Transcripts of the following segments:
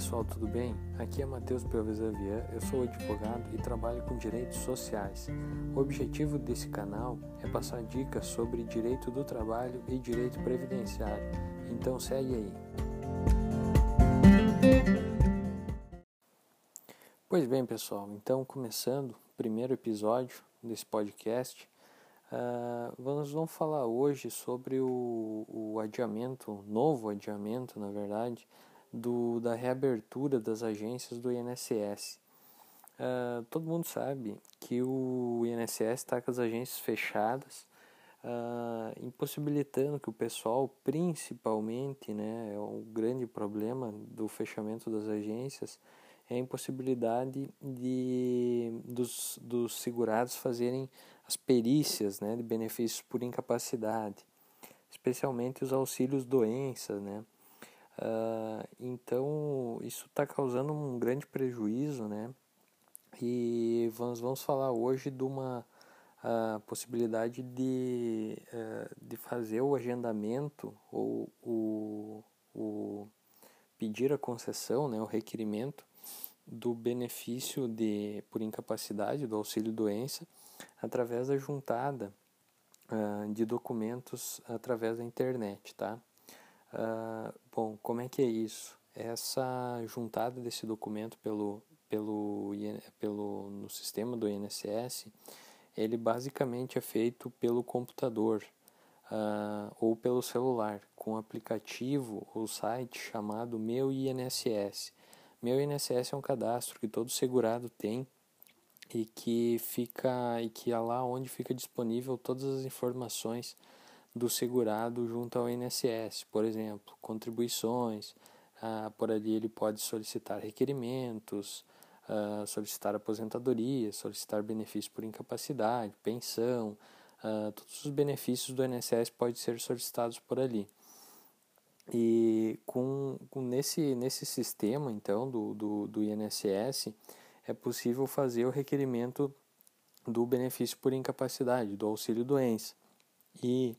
pessoal, tudo bem? Aqui é Matheus Pelves Xavier, eu sou advogado e trabalho com direitos sociais. O objetivo desse canal é passar dicas sobre direito do trabalho e direito previdenciário. Então segue aí. Pois bem, pessoal, então começando o primeiro episódio desse podcast, uh, nós vamos falar hoje sobre o, o adiamento, novo adiamento, na verdade, do, da reabertura das agências do INSS. Uh, todo mundo sabe que o INSS está com as agências fechadas, uh, impossibilitando que o pessoal, principalmente, né, é um grande problema do fechamento das agências, é a impossibilidade de, dos, dos segurados fazerem as perícias né, de benefícios por incapacidade, especialmente os auxílios doença, né, Uh, então, isso está causando um grande prejuízo, né? E vamos, vamos falar hoje de uma uh, possibilidade de, uh, de fazer o agendamento ou o, o pedir a concessão, né, o requerimento do benefício de, por incapacidade, do auxílio doença, através da juntada de documentos através da internet, tá? Uh, bom, como é que é isso? Essa juntada desse documento pelo, pelo, pelo, no sistema do INSS, ele basicamente é feito pelo computador uh, ou pelo celular, com um aplicativo ou site chamado Meu INSS. Meu INSS é um cadastro que todo segurado tem e que fica e que é lá onde fica disponível todas as informações do segurado junto ao INSS, por exemplo, contribuições, ah, por ali ele pode solicitar requerimentos, ah, solicitar aposentadoria, solicitar benefício por incapacidade, pensão, ah, todos os benefícios do INSS podem ser solicitados por ali. E com, com nesse, nesse sistema, então, do, do, do INSS, é possível fazer o requerimento do benefício por incapacidade, do auxílio doença. E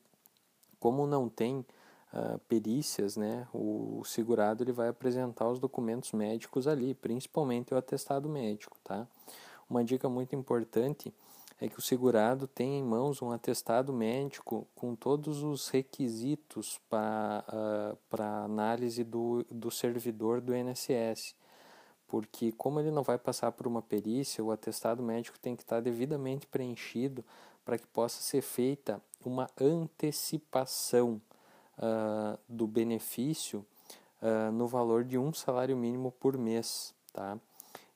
como não tem uh, perícias, né, o segurado ele vai apresentar os documentos médicos ali, principalmente o atestado médico, tá? Uma dica muito importante é que o segurado tenha em mãos um atestado médico com todos os requisitos para uh, análise do, do servidor do INSS. Porque, como ele não vai passar por uma perícia, o atestado médico tem que estar devidamente preenchido para que possa ser feita uma antecipação uh, do benefício uh, no valor de um salário mínimo por mês, tá?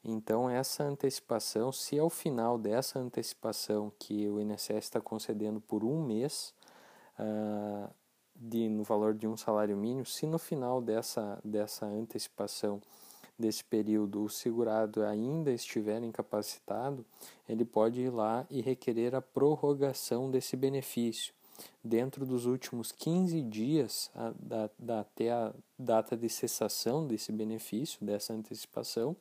Então essa antecipação, se ao final dessa antecipação que o INSS está concedendo por um mês, uh, de, no valor de um salário mínimo, se no final dessa, dessa antecipação desse período o segurado ainda estiver incapacitado, ele pode ir lá e requerer a prorrogação desse benefício dentro dos últimos 15 dias a, da, da, até a data de cessação desse benefício, dessa antecipação,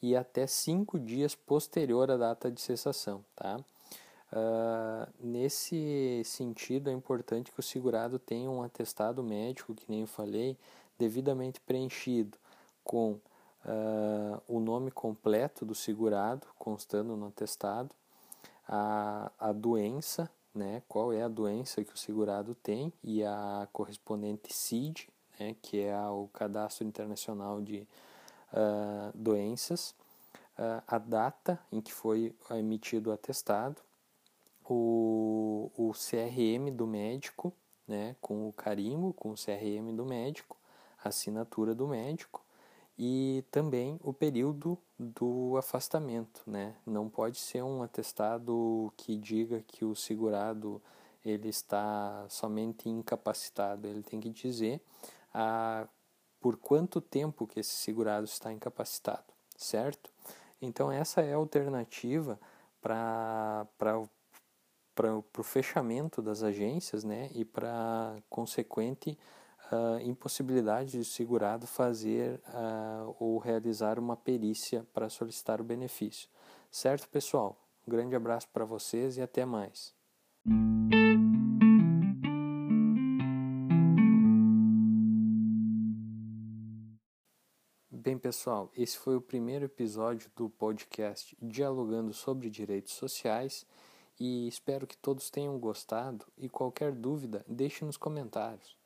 e até 5 dias posterior à data de cessação. Tá? Uh, nesse sentido, é importante que o segurado tenha um atestado médico, que nem eu falei, devidamente preenchido, com uh, o nome completo do segurado, constando no atestado, a, a doença, né, qual é a doença que o segurado tem e a correspondente CID, né, que é o Cadastro Internacional de uh, Doenças, uh, a data em que foi emitido o atestado, o, o CRM do médico, né, com o carimbo, com o CRM do médico, a assinatura do médico, e também o período do afastamento, né? Não pode ser um atestado que diga que o segurado ele está somente incapacitado, ele tem que dizer a, por quanto tempo que esse segurado está incapacitado, certo? Então essa é a alternativa para o fechamento das agências né, e para consequente uh, impossibilidade de segurado fazer uh, ou realizar uma perícia para solicitar o benefício. Certo, pessoal? Um grande abraço para vocês e até mais. Bem, pessoal, esse foi o primeiro episódio do podcast Dialogando sobre Direitos Sociais e espero que todos tenham gostado e qualquer dúvida deixe nos comentários.